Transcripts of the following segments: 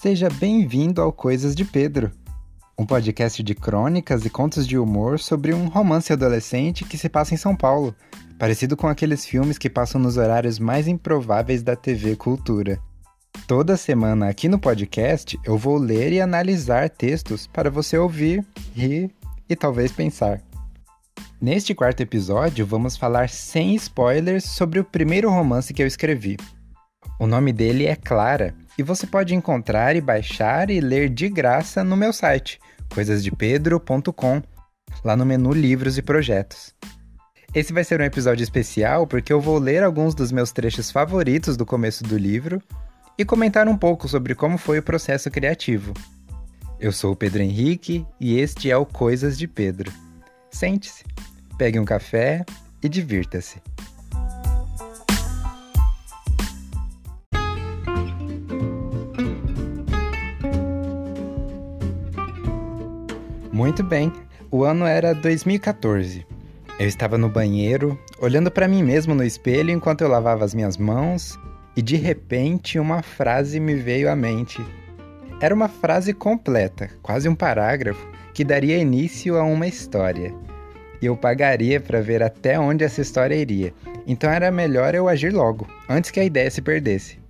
Seja bem-vindo ao Coisas de Pedro, um podcast de crônicas e contos de humor sobre um romance adolescente que se passa em São Paulo, parecido com aqueles filmes que passam nos horários mais improváveis da TV Cultura. Toda semana aqui no podcast eu vou ler e analisar textos para você ouvir, rir e talvez pensar. Neste quarto episódio, vamos falar sem spoilers sobre o primeiro romance que eu escrevi. O nome dele é Clara e você pode encontrar e baixar e ler de graça no meu site, coisasdepedro.com, lá no menu Livros e Projetos. Esse vai ser um episódio especial porque eu vou ler alguns dos meus trechos favoritos do começo do livro e comentar um pouco sobre como foi o processo criativo. Eu sou o Pedro Henrique e este é o Coisas de Pedro. Sente-se, pegue um café e divirta-se. Muito bem, o ano era 2014. Eu estava no banheiro, olhando para mim mesmo no espelho enquanto eu lavava as minhas mãos e de repente uma frase me veio à mente. Era uma frase completa, quase um parágrafo, que daria início a uma história. E eu pagaria para ver até onde essa história iria. Então era melhor eu agir logo, antes que a ideia se perdesse.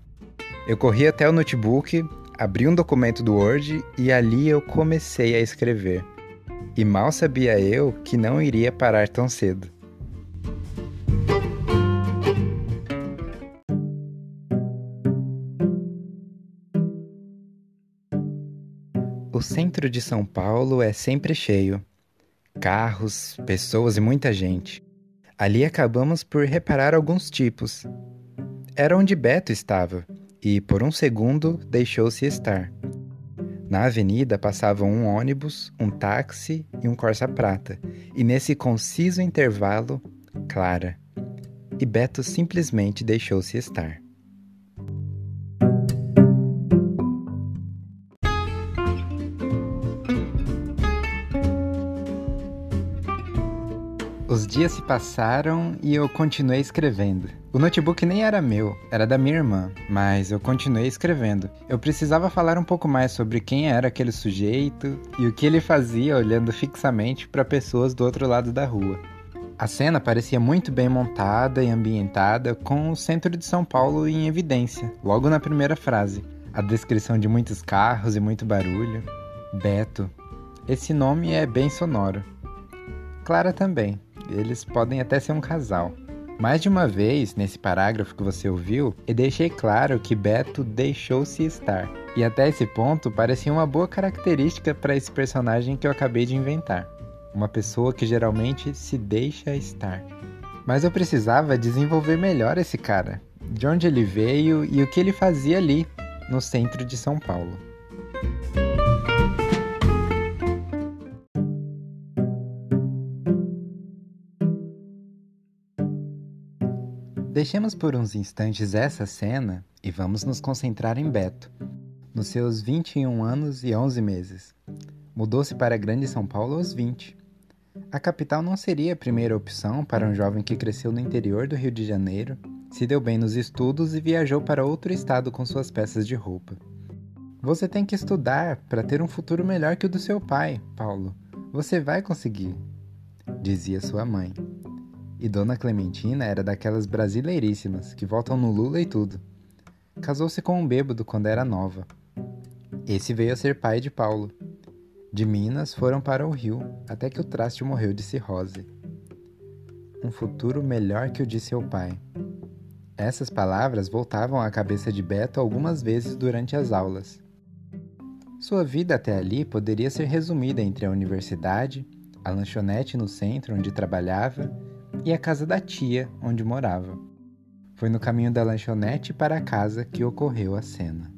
Eu corri até o notebook, abri um documento do Word e ali eu comecei a escrever. E mal sabia eu que não iria parar tão cedo. O centro de São Paulo é sempre cheio. Carros, pessoas e muita gente. Ali acabamos por reparar alguns tipos. Era onde Beto estava, e por um segundo deixou-se estar. Na avenida passavam um ônibus, um táxi e um Corsa Prata, e nesse conciso intervalo, Clara. E Beto simplesmente deixou-se estar. Dias se passaram e eu continuei escrevendo. O notebook nem era meu, era da minha irmã, mas eu continuei escrevendo. Eu precisava falar um pouco mais sobre quem era aquele sujeito e o que ele fazia olhando fixamente para pessoas do outro lado da rua. A cena parecia muito bem montada e ambientada, com o centro de São Paulo em evidência, logo na primeira frase. A descrição de muitos carros e muito barulho. Beto. Esse nome é bem sonoro. Clara também. Eles podem até ser um casal. Mais de uma vez, nesse parágrafo que você ouviu, eu deixei claro que Beto deixou-se estar. E até esse ponto parecia uma boa característica para esse personagem que eu acabei de inventar. Uma pessoa que geralmente se deixa estar. Mas eu precisava desenvolver melhor esse cara. De onde ele veio e o que ele fazia ali, no centro de São Paulo. Deixemos por uns instantes essa cena e vamos nos concentrar em Beto, nos seus 21 anos e 11 meses. Mudou-se para a Grande São Paulo aos 20. A capital não seria a primeira opção para um jovem que cresceu no interior do Rio de Janeiro, se deu bem nos estudos e viajou para outro estado com suas peças de roupa. Você tem que estudar para ter um futuro melhor que o do seu pai, Paulo. Você vai conseguir, dizia sua mãe. E Dona Clementina era daquelas brasileiríssimas que voltam no Lula e tudo. Casou-se com um bêbado quando era nova. Esse veio a ser pai de Paulo. De Minas foram para o Rio, até que o traste morreu de cirrose. Um futuro melhor que o de seu pai. Essas palavras voltavam à cabeça de Beto algumas vezes durante as aulas. Sua vida até ali poderia ser resumida entre a universidade, a lanchonete no centro onde trabalhava e a casa da tia, onde morava. Foi no caminho da lanchonete para a casa que ocorreu a cena.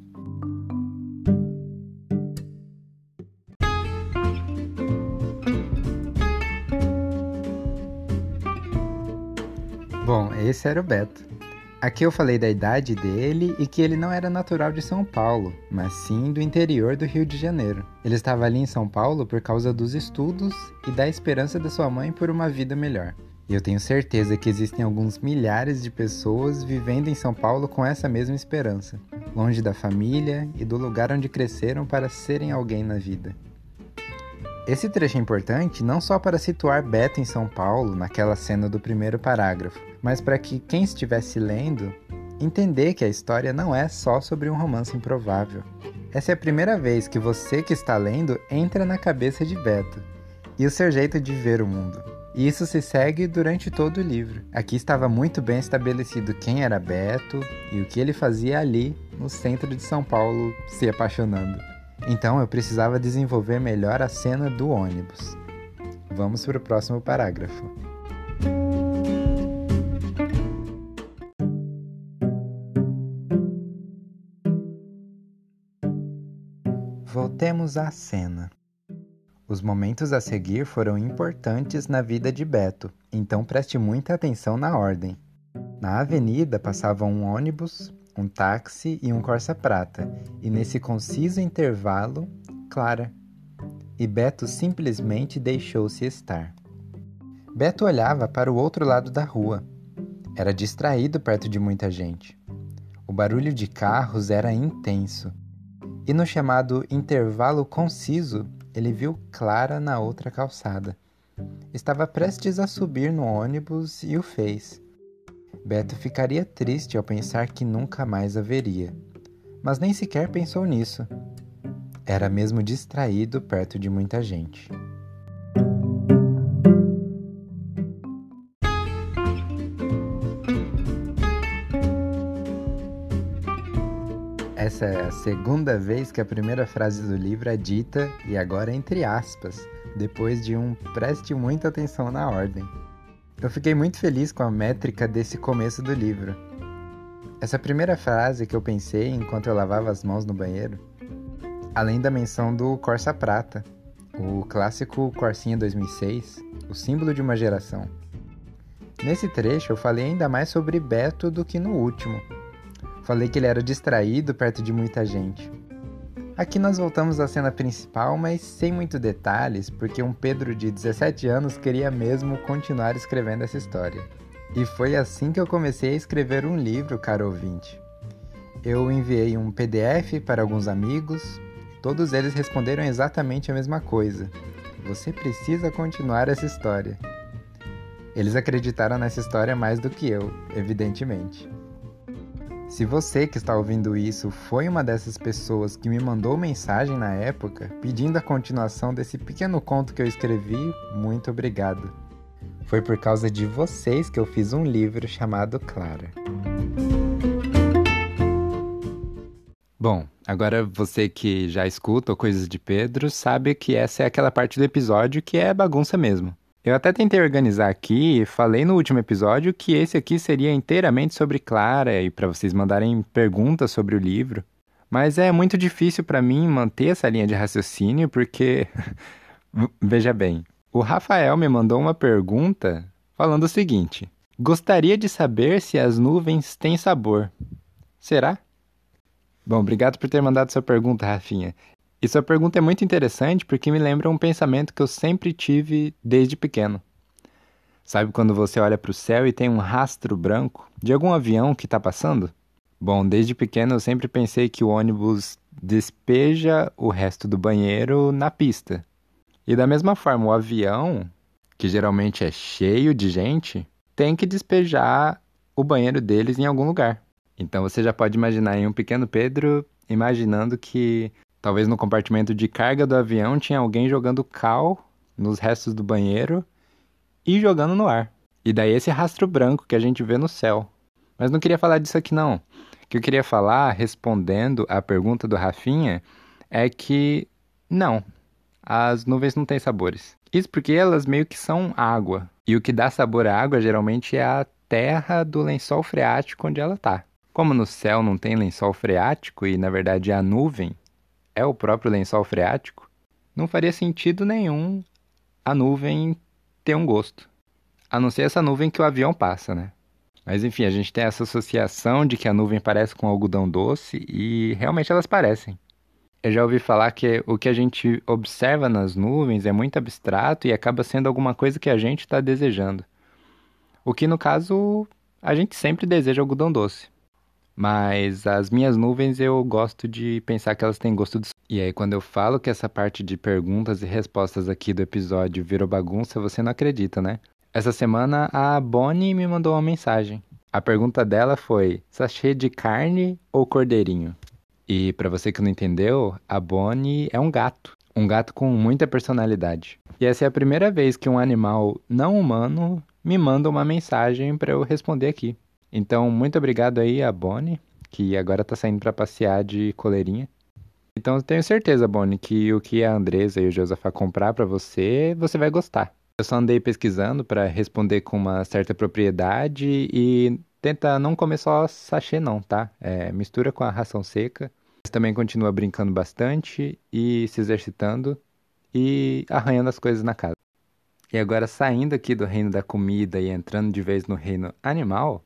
Bom, esse era o Beto. Aqui eu falei da idade dele e que ele não era natural de São Paulo, mas sim do interior do Rio de Janeiro. Ele estava ali em São Paulo por causa dos estudos e da esperança da sua mãe por uma vida melhor. E eu tenho certeza que existem alguns milhares de pessoas vivendo em São Paulo com essa mesma esperança, longe da família e do lugar onde cresceram para serem alguém na vida. Esse trecho é importante não só para situar Beto em São Paulo, naquela cena do primeiro parágrafo, mas para que quem estivesse lendo entender que a história não é só sobre um romance improvável. Essa é a primeira vez que você que está lendo entra na cabeça de Beto e o seu jeito de ver o mundo. E isso se segue durante todo o livro. Aqui estava muito bem estabelecido quem era Beto e o que ele fazia ali, no centro de São Paulo, se apaixonando. Então eu precisava desenvolver melhor a cena do ônibus. Vamos para o próximo parágrafo. Voltemos à cena. Os momentos a seguir foram importantes na vida de Beto, então preste muita atenção na ordem. Na avenida passavam um ônibus, um táxi e um Corsa Prata, e nesse conciso intervalo, Clara. E Beto simplesmente deixou-se estar. Beto olhava para o outro lado da rua. Era distraído perto de muita gente. O barulho de carros era intenso. E no chamado intervalo conciso, ele viu Clara na outra calçada. Estava prestes a subir no ônibus e o fez. Beto ficaria triste ao pensar que nunca mais a veria, mas nem sequer pensou nisso. Era mesmo distraído perto de muita gente. Essa é a segunda vez que a primeira frase do livro é dita, e agora entre aspas, depois de um preste muita atenção na ordem. Eu fiquei muito feliz com a métrica desse começo do livro. Essa primeira frase que eu pensei enquanto eu lavava as mãos no banheiro, além da menção do Corsa Prata, o clássico Corsinha 2006, o símbolo de uma geração. Nesse trecho eu falei ainda mais sobre Beto do que no último, Falei que ele era distraído perto de muita gente. Aqui nós voltamos à cena principal, mas sem muito detalhes, porque um Pedro de 17 anos queria mesmo continuar escrevendo essa história. E foi assim que eu comecei a escrever um livro, caro ouvinte. Eu enviei um PDF para alguns amigos, todos eles responderam exatamente a mesma coisa. Você precisa continuar essa história. Eles acreditaram nessa história mais do que eu, evidentemente. Se você que está ouvindo isso foi uma dessas pessoas que me mandou mensagem na época pedindo a continuação desse pequeno conto que eu escrevi, muito obrigado. Foi por causa de vocês que eu fiz um livro chamado Clara. Bom, agora você que já escuta Coisas de Pedro sabe que essa é aquela parte do episódio que é bagunça mesmo. Eu até tentei organizar aqui, falei no último episódio que esse aqui seria inteiramente sobre Clara e para vocês mandarem perguntas sobre o livro. Mas é muito difícil para mim manter essa linha de raciocínio porque veja bem, o Rafael me mandou uma pergunta falando o seguinte: Gostaria de saber se as nuvens têm sabor. Será? Bom, obrigado por ter mandado sua pergunta, Rafinha. E sua pergunta é muito interessante porque me lembra um pensamento que eu sempre tive desde pequeno. Sabe quando você olha para o céu e tem um rastro branco de algum avião que está passando? Bom, desde pequeno eu sempre pensei que o ônibus despeja o resto do banheiro na pista. E da mesma forma, o avião, que geralmente é cheio de gente, tem que despejar o banheiro deles em algum lugar. Então você já pode imaginar em um pequeno Pedro imaginando que Talvez no compartimento de carga do avião tinha alguém jogando cal nos restos do banheiro e jogando no ar. E daí esse rastro branco que a gente vê no céu. Mas não queria falar disso aqui não. O que eu queria falar, respondendo à pergunta do Rafinha, é que não, as nuvens não têm sabores. Isso porque elas meio que são água. E o que dá sabor à água geralmente é a terra do lençol freático onde ela está. Como no céu não tem lençol freático e na verdade é a nuvem, é o próprio lençol freático, não faria sentido nenhum a nuvem ter um gosto. A não ser essa nuvem que o avião passa, né? Mas enfim, a gente tem essa associação de que a nuvem parece com algodão doce e realmente elas parecem. Eu já ouvi falar que o que a gente observa nas nuvens é muito abstrato e acaba sendo alguma coisa que a gente está desejando. O que no caso a gente sempre deseja algodão doce. Mas as minhas nuvens eu gosto de pensar que elas têm gosto de. E aí, quando eu falo que essa parte de perguntas e respostas aqui do episódio virou bagunça, você não acredita, né? Essa semana a Bonnie me mandou uma mensagem. A pergunta dela foi: sachê de carne ou cordeirinho? E para você que não entendeu, a Bonnie é um gato. Um gato com muita personalidade. E essa é a primeira vez que um animal não humano me manda uma mensagem para eu responder aqui. Então, muito obrigado aí a Bonnie, que agora tá saindo para passear de coleirinha. Então, tenho certeza, Bonnie, que o que a Andresa e o Josafá comprar para você, você vai gostar. Eu só andei pesquisando para responder com uma certa propriedade e tenta não comer só sachê não, tá? É, mistura com a ração seca. Mas também continua brincando bastante e se exercitando e arranhando as coisas na casa. E agora saindo aqui do reino da comida e entrando de vez no reino animal,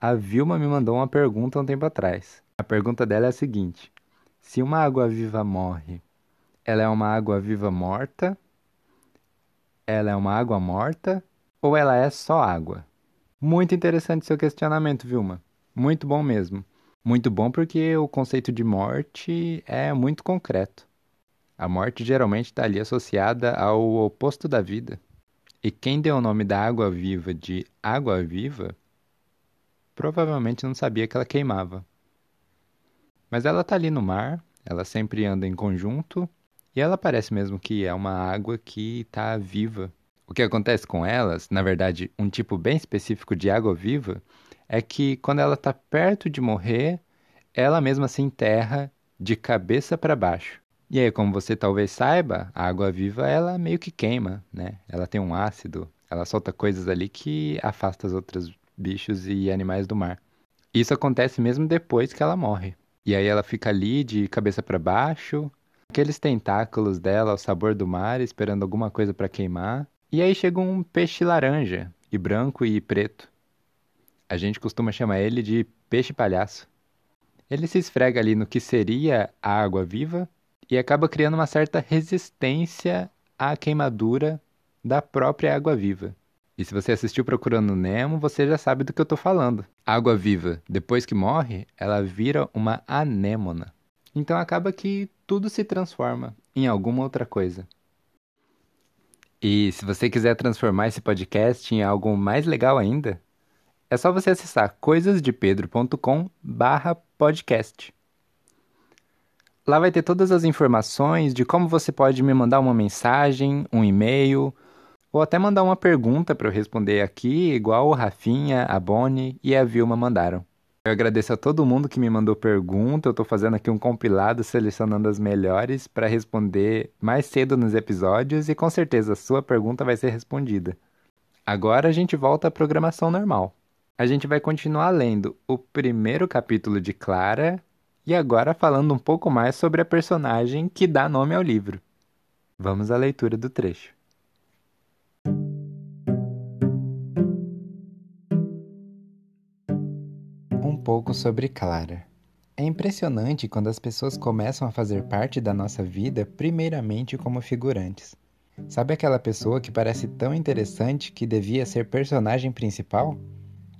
a Vilma me mandou uma pergunta um tempo atrás. A pergunta dela é a seguinte: Se uma água viva morre, ela é uma água viva morta? Ela é uma água morta? Ou ela é só água? Muito interessante seu questionamento, Vilma. Muito bom mesmo. Muito bom porque o conceito de morte é muito concreto. A morte geralmente está ali associada ao oposto da vida. E quem deu o nome da água viva de água viva provavelmente não sabia que ela queimava. Mas ela tá ali no mar, ela sempre anda em conjunto, e ela parece mesmo que é uma água que está viva. O que acontece com elas, na verdade, um tipo bem específico de água viva, é que quando ela está perto de morrer, ela mesma se enterra de cabeça para baixo. E aí, como você talvez saiba, a água viva ela meio que queima, né? Ela tem um ácido, ela solta coisas ali que afasta as outras bichos e animais do mar. Isso acontece mesmo depois que ela morre. E aí ela fica ali de cabeça para baixo, aqueles tentáculos dela ao sabor do mar, esperando alguma coisa para queimar. E aí chega um peixe laranja, e branco e preto. A gente costuma chamar ele de peixe palhaço. Ele se esfrega ali no que seria a água viva e acaba criando uma certa resistência à queimadura da própria água viva. E se você assistiu Procurando Nemo, você já sabe do que eu tô falando. água viva, depois que morre, ela vira uma anêmona. Então acaba que tudo se transforma em alguma outra coisa. E se você quiser transformar esse podcast em algo mais legal ainda, é só você acessar coisasdepedro.com/podcast. Lá vai ter todas as informações de como você pode me mandar uma mensagem, um e-mail ou até mandar uma pergunta para eu responder aqui, igual o Rafinha, a Bonnie e a Vilma mandaram. Eu agradeço a todo mundo que me mandou pergunta. Eu estou fazendo aqui um compilado selecionando as melhores para responder mais cedo nos episódios e com certeza a sua pergunta vai ser respondida. Agora a gente volta à programação normal. A gente vai continuar lendo o primeiro capítulo de Clara e agora falando um pouco mais sobre a personagem que dá nome ao livro. Vamos à leitura do trecho. Pouco sobre Clara. É impressionante quando as pessoas começam a fazer parte da nossa vida primeiramente como figurantes. Sabe aquela pessoa que parece tão interessante que devia ser personagem principal?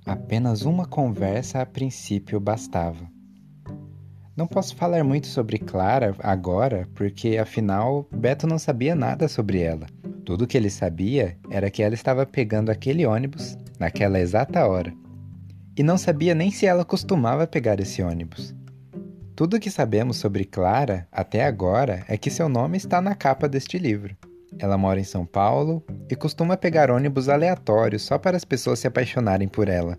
Apenas uma conversa a princípio bastava. Não posso falar muito sobre Clara agora, porque afinal Beto não sabia nada sobre ela. Tudo que ele sabia era que ela estava pegando aquele ônibus naquela exata hora e não sabia nem se ela costumava pegar esse ônibus. Tudo o que sabemos sobre Clara até agora é que seu nome está na capa deste livro. Ela mora em São Paulo e costuma pegar ônibus aleatórios só para as pessoas se apaixonarem por ela.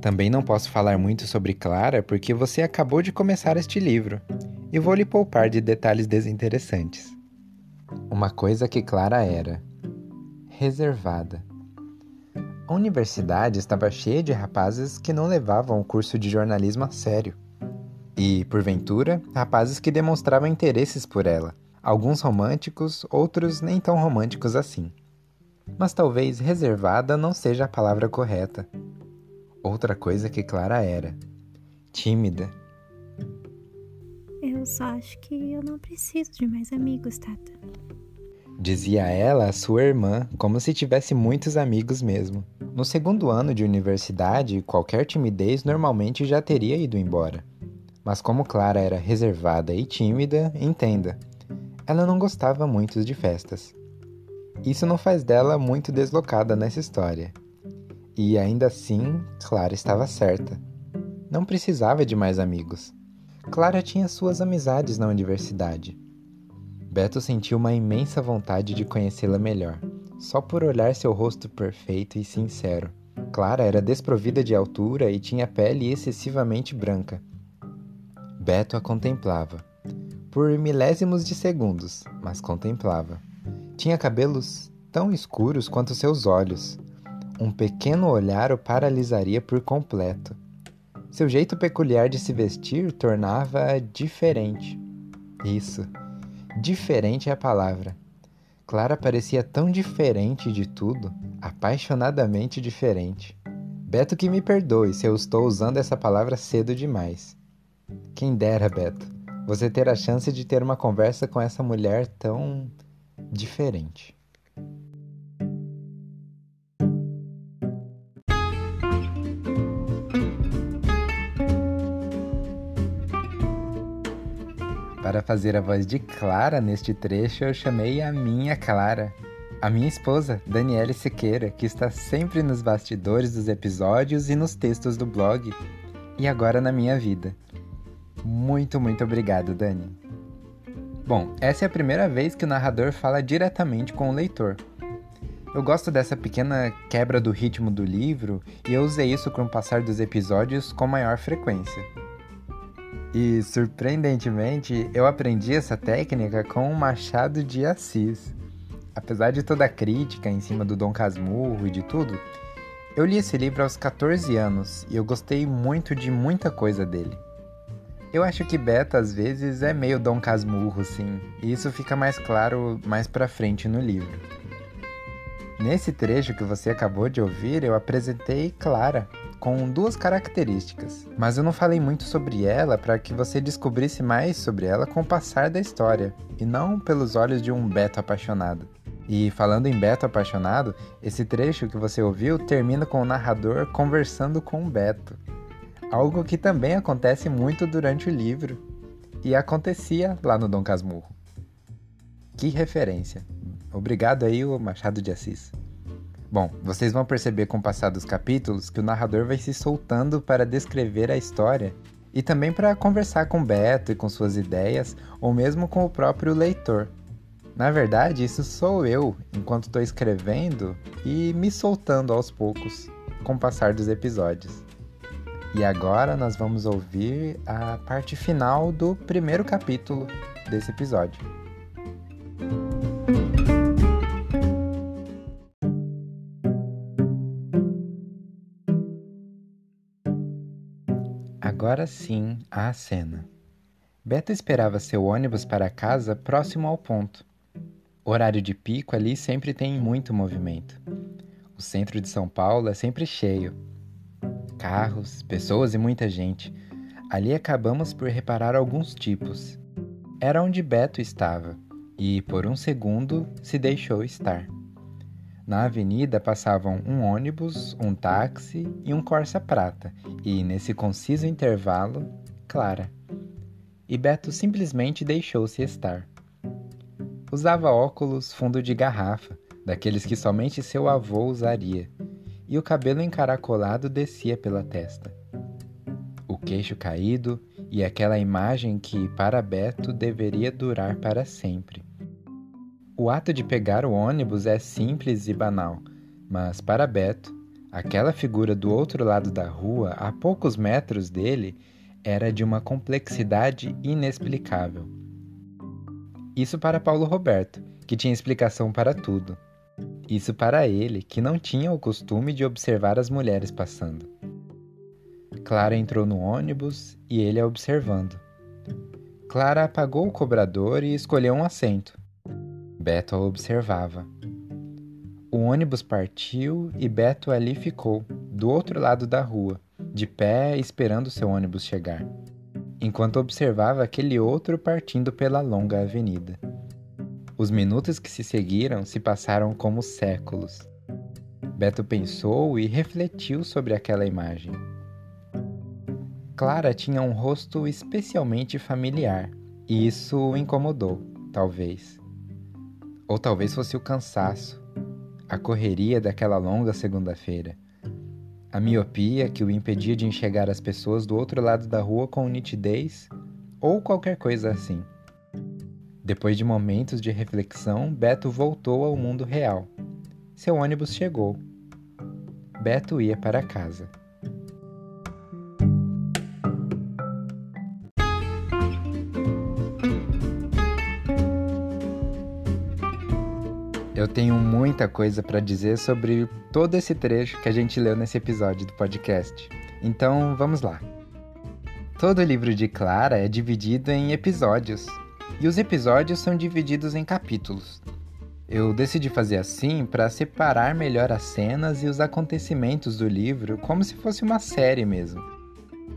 Também não posso falar muito sobre Clara porque você acabou de começar este livro e vou lhe poupar de detalhes desinteressantes. Uma coisa que Clara era: reservada. A universidade estava cheia de rapazes que não levavam o curso de jornalismo a sério. E, porventura, rapazes que demonstravam interesses por ela, alguns românticos, outros nem tão românticos assim. Mas talvez reservada não seja a palavra correta. Outra coisa que Clara era: tímida. Eu só acho que eu não preciso de mais amigos, Tata. Dizia ela a sua irmã, como se tivesse muitos amigos mesmo. No segundo ano de universidade, qualquer timidez normalmente já teria ido embora. Mas como Clara era reservada e tímida, entenda, ela não gostava muito de festas. Isso não faz dela muito deslocada nessa história. E ainda assim, Clara estava certa. Não precisava de mais amigos. Clara tinha suas amizades na universidade. Beto sentiu uma imensa vontade de conhecê-la melhor, só por olhar seu rosto perfeito e sincero. Clara era desprovida de altura e tinha pele excessivamente branca. Beto a contemplava. Por milésimos de segundos, mas contemplava. Tinha cabelos tão escuros quanto seus olhos. Um pequeno olhar o paralisaria por completo. Seu jeito peculiar de se vestir tornava-a diferente. Isso, diferente é a palavra. Clara parecia tão diferente de tudo, apaixonadamente diferente. Beto que me perdoe se eu estou usando essa palavra cedo demais. Quem dera, Beto, você ter a chance de ter uma conversa com essa mulher tão diferente. Para fazer a voz de Clara neste trecho, eu chamei a minha Clara, a minha esposa, Daniele Sequeira, que está sempre nos bastidores dos episódios e nos textos do blog, e agora na minha vida. Muito, muito obrigado, Dani. Bom, essa é a primeira vez que o narrador fala diretamente com o leitor. Eu gosto dessa pequena quebra do ritmo do livro e eu usei isso com o passar dos episódios com maior frequência. E, surpreendentemente, eu aprendi essa técnica com o Machado de Assis. Apesar de toda a crítica em cima do Dom Casmurro e de tudo, eu li esse livro aos 14 anos e eu gostei muito de muita coisa dele. Eu acho que Beta às vezes é meio Dom Casmurro, sim, e isso fica mais claro mais pra frente no livro. Nesse trecho que você acabou de ouvir, eu apresentei Clara com duas características, mas eu não falei muito sobre ela para que você descobrisse mais sobre ela com o passar da história, e não pelos olhos de um Beto apaixonado. E falando em Beto apaixonado, esse trecho que você ouviu termina com o narrador conversando com o Beto algo que também acontece muito durante o livro e acontecia lá no Dom Casmurro. Que referência! Obrigado aí, o Machado de Assis. Bom, vocês vão perceber com o passar dos capítulos que o narrador vai se soltando para descrever a história e também para conversar com Beto e com suas ideias, ou mesmo com o próprio leitor. Na verdade, isso sou eu, enquanto estou escrevendo e me soltando aos poucos com o passar dos episódios. E agora nós vamos ouvir a parte final do primeiro capítulo desse episódio. Agora sim, a cena. Beto esperava seu ônibus para casa próximo ao ponto. Horário de pico ali sempre tem muito movimento. O centro de São Paulo é sempre cheio carros, pessoas e muita gente. Ali acabamos por reparar alguns tipos. Era onde Beto estava, e por um segundo se deixou estar. Na avenida passavam um ônibus, um táxi e um Corsa Prata, e nesse conciso intervalo, Clara. E Beto simplesmente deixou-se estar. Usava óculos fundo de garrafa, daqueles que somente seu avô usaria, e o cabelo encaracolado descia pela testa. O queixo caído e aquela imagem que, para Beto, deveria durar para sempre. O ato de pegar o ônibus é simples e banal, mas para Beto, aquela figura do outro lado da rua, a poucos metros dele, era de uma complexidade inexplicável. Isso para Paulo Roberto, que tinha explicação para tudo. Isso para ele, que não tinha o costume de observar as mulheres passando. Clara entrou no ônibus e ele a observando. Clara apagou o cobrador e escolheu um assento. Beto a observava. O ônibus partiu e Beto ali ficou, do outro lado da rua, de pé esperando seu ônibus chegar, enquanto observava aquele outro partindo pela longa avenida. Os minutos que se seguiram se passaram como séculos. Beto pensou e refletiu sobre aquela imagem. Clara tinha um rosto especialmente familiar, e isso o incomodou, talvez. Ou talvez fosse o cansaço, a correria daquela longa segunda-feira, a miopia que o impedia de enxergar as pessoas do outro lado da rua com nitidez, ou qualquer coisa assim. Depois de momentos de reflexão, Beto voltou ao mundo real. Seu ônibus chegou. Beto ia para casa. Eu tenho muita coisa para dizer sobre todo esse trecho que a gente leu nesse episódio do podcast. Então, vamos lá. Todo livro de Clara é dividido em episódios, e os episódios são divididos em capítulos. Eu decidi fazer assim para separar melhor as cenas e os acontecimentos do livro, como se fosse uma série mesmo.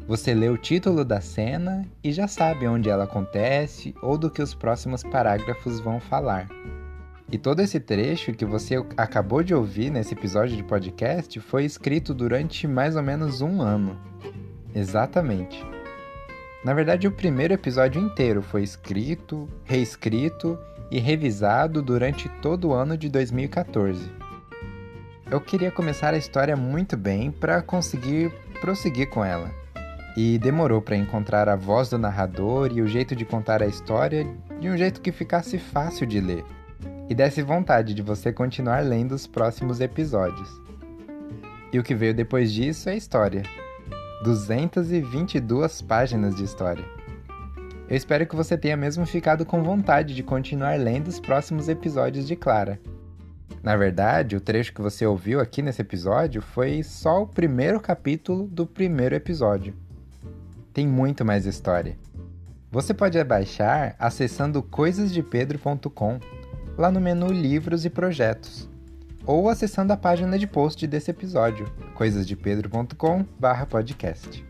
Você lê o título da cena e já sabe onde ela acontece ou do que os próximos parágrafos vão falar. E todo esse trecho que você acabou de ouvir nesse episódio de podcast foi escrito durante mais ou menos um ano. Exatamente. Na verdade, o primeiro episódio inteiro foi escrito, reescrito e revisado durante todo o ano de 2014. Eu queria começar a história muito bem para conseguir prosseguir com ela. E demorou para encontrar a voz do narrador e o jeito de contar a história de um jeito que ficasse fácil de ler e desse vontade de você continuar lendo os próximos episódios. E o que veio depois disso é história. 222 páginas de história. Eu espero que você tenha mesmo ficado com vontade de continuar lendo os próximos episódios de Clara. Na verdade, o trecho que você ouviu aqui nesse episódio foi só o primeiro capítulo do primeiro episódio. Tem muito mais história. Você pode baixar acessando coisasdepedro.com lá no menu Livros e Projetos, ou acessando a página de post desse episódio, coisasdepedro.com/podcast.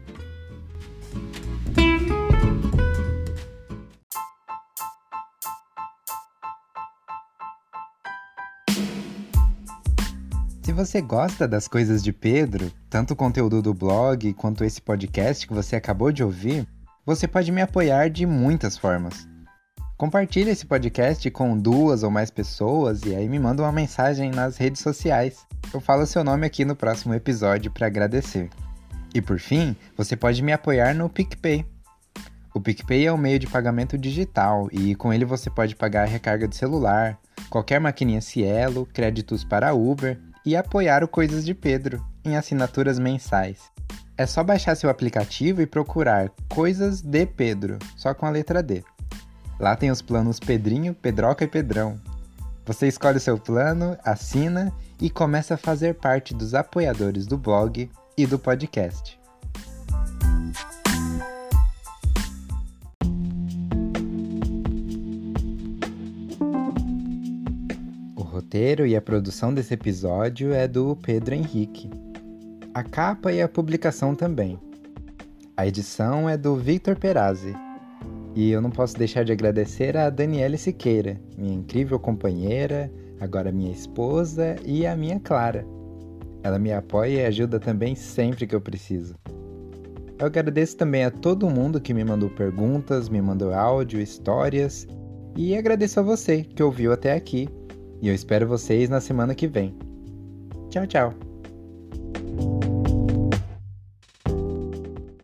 Se você gosta das coisas de Pedro, tanto o conteúdo do blog quanto esse podcast que você acabou de ouvir, você pode me apoiar de muitas formas. Compartilhe esse podcast com duas ou mais pessoas e aí me manda uma mensagem nas redes sociais. Eu falo seu nome aqui no próximo episódio para agradecer. E por fim, você pode me apoiar no PicPay. O PicPay é um meio de pagamento digital e com ele você pode pagar a recarga de celular, qualquer maquininha Cielo, créditos para Uber e apoiar o Coisas de Pedro em assinaturas mensais. É só baixar seu aplicativo e procurar Coisas de Pedro, só com a letra D. Lá tem os planos Pedrinho, Pedroca e Pedrão. Você escolhe o seu plano, assina e começa a fazer parte dos apoiadores do blog e do podcast. O roteiro e a produção desse episódio é do Pedro Henrique. A capa e a publicação também. A edição é do Victor Perazzi. E eu não posso deixar de agradecer a Daniele Siqueira, minha incrível companheira, agora minha esposa e a minha Clara. Ela me apoia e ajuda também sempre que eu preciso. Eu agradeço também a todo mundo que me mandou perguntas, me mandou áudio, histórias e agradeço a você que ouviu até aqui. E eu espero vocês na semana que vem. Tchau, tchau!